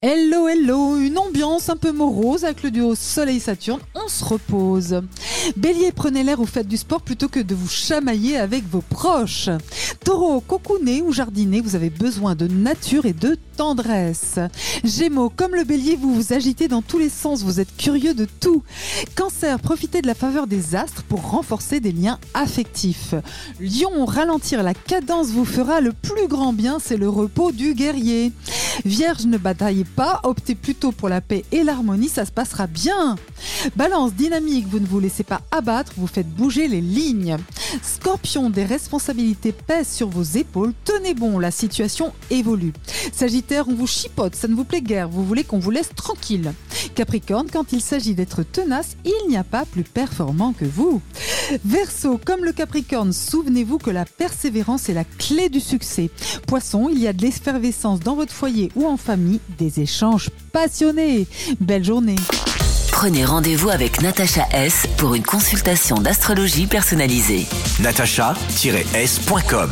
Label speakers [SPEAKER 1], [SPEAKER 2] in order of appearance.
[SPEAKER 1] Hello, hello, une ambiance un peu morose avec le duo Soleil-Saturne, on se repose. Bélier, prenez l'air ou faites du sport plutôt que de vous chamailler avec vos proches. Taureau, cocooner ou jardiner, vous avez besoin de nature et de tendresse. Gémeaux, comme le bélier, vous vous agitez dans tous les sens, vous êtes curieux de tout. Cancer, profitez de la faveur des astres pour renforcer des liens affectifs. Lion, ralentir la cadence vous fera le plus grand bien, c'est le repos du guerrier. Vierge, ne bataillez pas, optez plutôt pour la paix et l'harmonie, ça se passera bien. Balance, dynamique, vous ne vous laissez pas abattre, vous faites bouger les lignes. Scorpion, des responsabilités pèsent sur vos épaules, tenez bon, la situation évolue. Sagittaire, on vous chipote, ça ne vous plaît guère, vous voulez qu'on vous laisse tranquille. Capricorne, quand il s'agit d'être tenace, il n'y a pas plus performant que vous. Verseau, comme le Capricorne, souvenez-vous que la persévérance est la clé du succès. Poisson, il y a de l'effervescence dans votre foyer ou en famille, des échanges passionnés. Belle journée.
[SPEAKER 2] Prenez rendez-vous avec Natacha S pour une consultation d'astrologie personnalisée.
[SPEAKER 3] natacha-s.com